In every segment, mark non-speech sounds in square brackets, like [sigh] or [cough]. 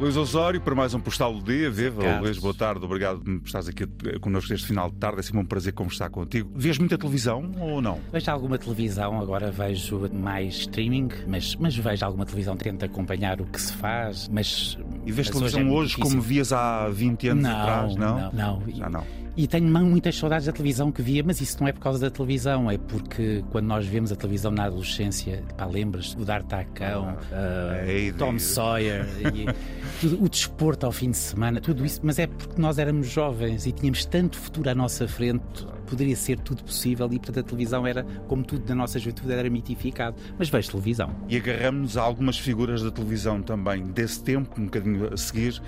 Luís Osório, para mais um Postal do Dia. Viva. Luís, boa tarde. Obrigado por estares aqui connosco este final de tarde. É sempre um prazer conversar contigo. Vês muita televisão ou não? Vejo alguma televisão, agora vejo mais streaming, mas, mas vejo alguma televisão, tento acompanhar o que se faz, mas. E vês televisão é muito hoje, como vias há 20 anos não, atrás, não? Não, não. Já não. E tenho mu- muitas saudades da televisão que via, mas isso não é por causa da televisão, é porque quando nós vemos a televisão na adolescência, pá, lembras o D'Artacão, Ah, uh, Tom. Sawyer, e [laughs] tudo- o desporto ao fim de semana, tudo isso, mas é porque nós éramos jovens e tínhamos tanto futuro à nossa frente, poderia ser tudo possível e portanto a televisão era, como tudo na nossa juventude, era mitificado. Mas vejo televisão. E agarramos a algumas figuras da televisão também, desse tempo, um bocadinho a seguir.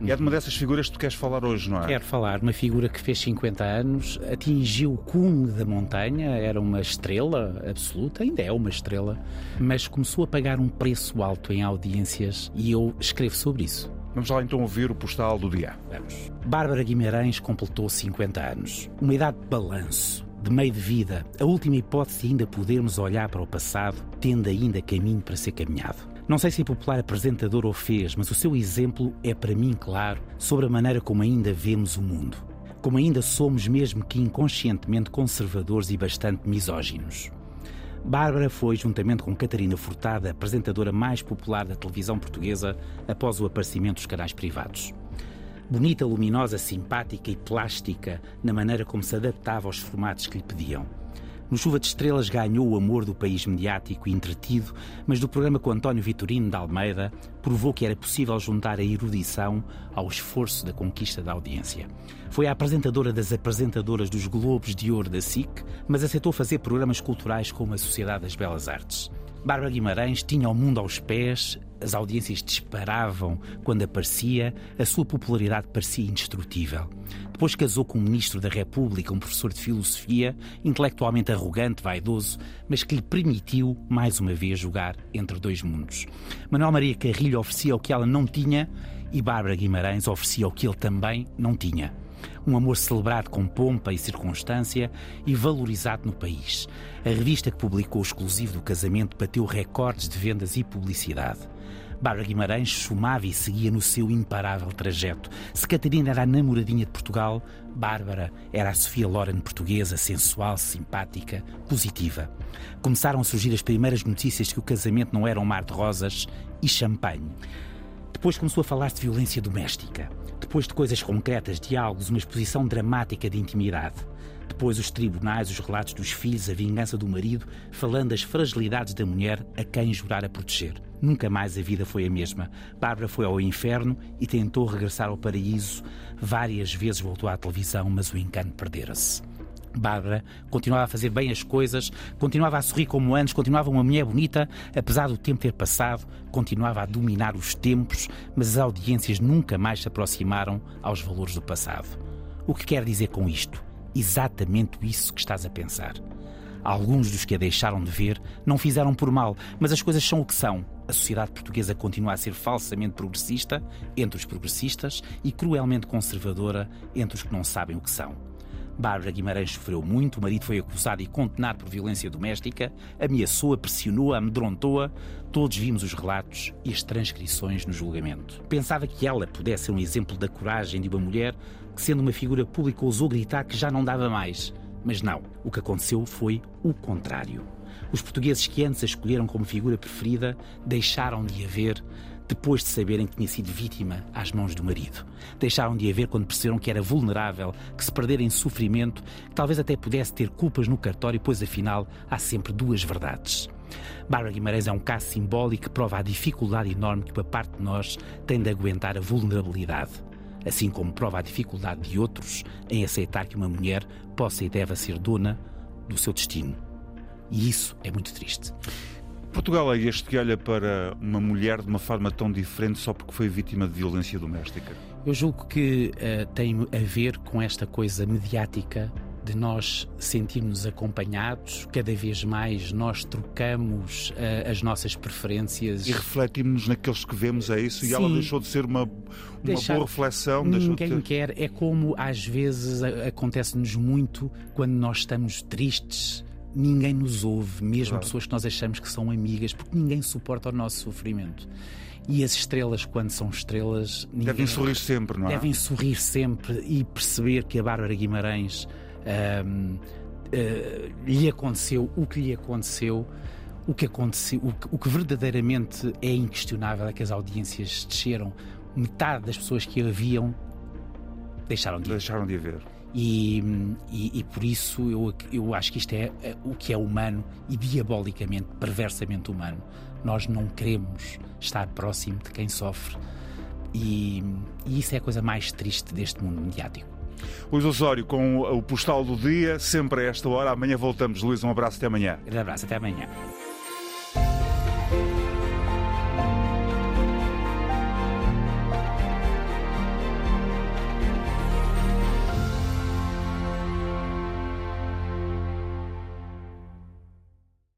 E é de uma dessas figuras que tu queres falar hoje, não é? Quero falar uma figura que fez 50 anos, atingiu o cume da montanha, era uma estrela absoluta, ainda é uma estrela, mas começou a pagar um preço alto em audiências e eu escrevo sobre isso. Vamos lá então ouvir o postal do dia. Vamos. Bárbara Guimarães completou 50 anos. Uma idade de balanço, de meio de vida, a última hipótese de ainda podermos olhar para o passado, tendo ainda caminho para ser caminhado. Não sei se a popular apresentador o fez, mas o seu exemplo é para mim claro sobre a maneira como ainda vemos o mundo. Como ainda somos, mesmo que inconscientemente, conservadores e bastante misóginos. Bárbara foi, juntamente com Catarina Furtada, apresentadora mais popular da televisão portuguesa após o aparecimento dos canais privados. Bonita, luminosa, simpática e plástica na maneira como se adaptava aos formatos que lhe pediam. No Chuva de Estrelas ganhou o amor do país mediático e entretido, mas do programa com António Vitorino de Almeida provou que era possível juntar a erudição ao esforço da conquista da audiência. Foi a apresentadora das apresentadoras dos Globos de Ouro da SIC, mas aceitou fazer programas culturais como a Sociedade das Belas Artes. Bárbara Guimarães tinha o mundo aos pés, as audiências disparavam quando aparecia, a sua popularidade parecia indestrutível. Depois casou com um ministro da República, um professor de filosofia, intelectualmente arrogante, vaidoso, mas que lhe permitiu, mais uma vez, jogar entre dois mundos. Manuel Maria Carrilho oferecia o que ela não tinha e Bárbara Guimarães oferecia o que ele também não tinha. Um amor celebrado com pompa e circunstância e valorizado no país. A revista que publicou o exclusivo do casamento bateu recordes de vendas e publicidade. Bárbara Guimarães somava e seguia no seu imparável trajeto. Se Catarina era a namoradinha de Portugal, Bárbara era a Sofia Loren portuguesa, sensual, simpática, positiva. Começaram a surgir as primeiras notícias de que o casamento não era um mar de rosas e champanhe. Depois começou a falar de violência doméstica. Depois de coisas concretas, diálogos, uma exposição dramática de intimidade. Depois os tribunais, os relatos dos filhos, a vingança do marido, falando das fragilidades da mulher a quem jurar a proteger. Nunca mais a vida foi a mesma. Bárbara foi ao inferno e tentou regressar ao paraíso. Várias vezes voltou à televisão, mas o encanto perdera-se. Bárbara continuava a fazer bem as coisas, continuava a sorrir como antes, continuava uma mulher bonita, apesar do tempo ter passado, continuava a dominar os tempos, mas as audiências nunca mais se aproximaram aos valores do passado. O que quer dizer com isto? Exatamente isso que estás a pensar. Alguns dos que a deixaram de ver não fizeram por mal, mas as coisas são o que são. A sociedade portuguesa continua a ser falsamente progressista entre os progressistas e cruelmente conservadora entre os que não sabem o que são. Bárbara Guimarães sofreu muito, o marido foi acusado e condenado por violência doméstica, ameaçou-a, pressionou-a, amedrontou-a. Todos vimos os relatos e as transcrições no julgamento. Pensava que ela pudesse ser um exemplo da coragem de uma mulher que, sendo uma figura pública, ousou gritar que já não dava mais. Mas não, o que aconteceu foi o contrário. Os portugueses que antes a escolheram como figura preferida deixaram de a ver depois de saberem que tinha sido vítima às mãos do marido. Deixaram de a ver quando perceberam que era vulnerável, que se perder em sofrimento, que talvez até pudesse ter culpas no cartório, pois afinal há sempre duas verdades. Bárbara Guimarães é um caso simbólico que prova a dificuldade enorme que uma parte de nós tem de aguentar a vulnerabilidade, assim como prova a dificuldade de outros em aceitar que uma mulher possa e deva ser dona do seu destino. E isso é muito triste. Portugal é este que olha para uma mulher de uma forma tão diferente só porque foi vítima de violência doméstica? Eu julgo que uh, tem a ver com esta coisa mediática de nós sentirmos acompanhados, cada vez mais nós trocamos uh, as nossas preferências. E refletimos naqueles que vemos, é isso? E Sim. ela deixou de ser uma, uma Deixar- boa reflexão. Ninguém de quer. É como às vezes acontece-nos muito quando nós estamos tristes. Ninguém nos ouve, mesmo Claro. pessoas que nós achamos que são amigas, porque ninguém suporta o nosso sofrimento. E as estrelas, quando são estrelas. Ninguém... Devem sorrir sempre, não é? Devem sorrir sempre e perceber que a Bárbara Guimarães uh, lhe aconteceu o que lhe aconteceu. O que aconteceu, o que, o que verdadeiramente é inquestionável é que as audiências desceram. Metade das pessoas que haviam deixaram de, deixaram de haver. E, e, e, por isso eu, eu acho que isto é, é o que é humano e diabolicamente, perversamente humano. Nós não queremos estar próximo de quem sofre e, e isso é a coisa mais triste deste mundo mediático. Luís Osório com o postal do dia, sempre a esta hora. Amanhã voltamos. Luís, um abraço até amanhã. Um abraço até amanhã.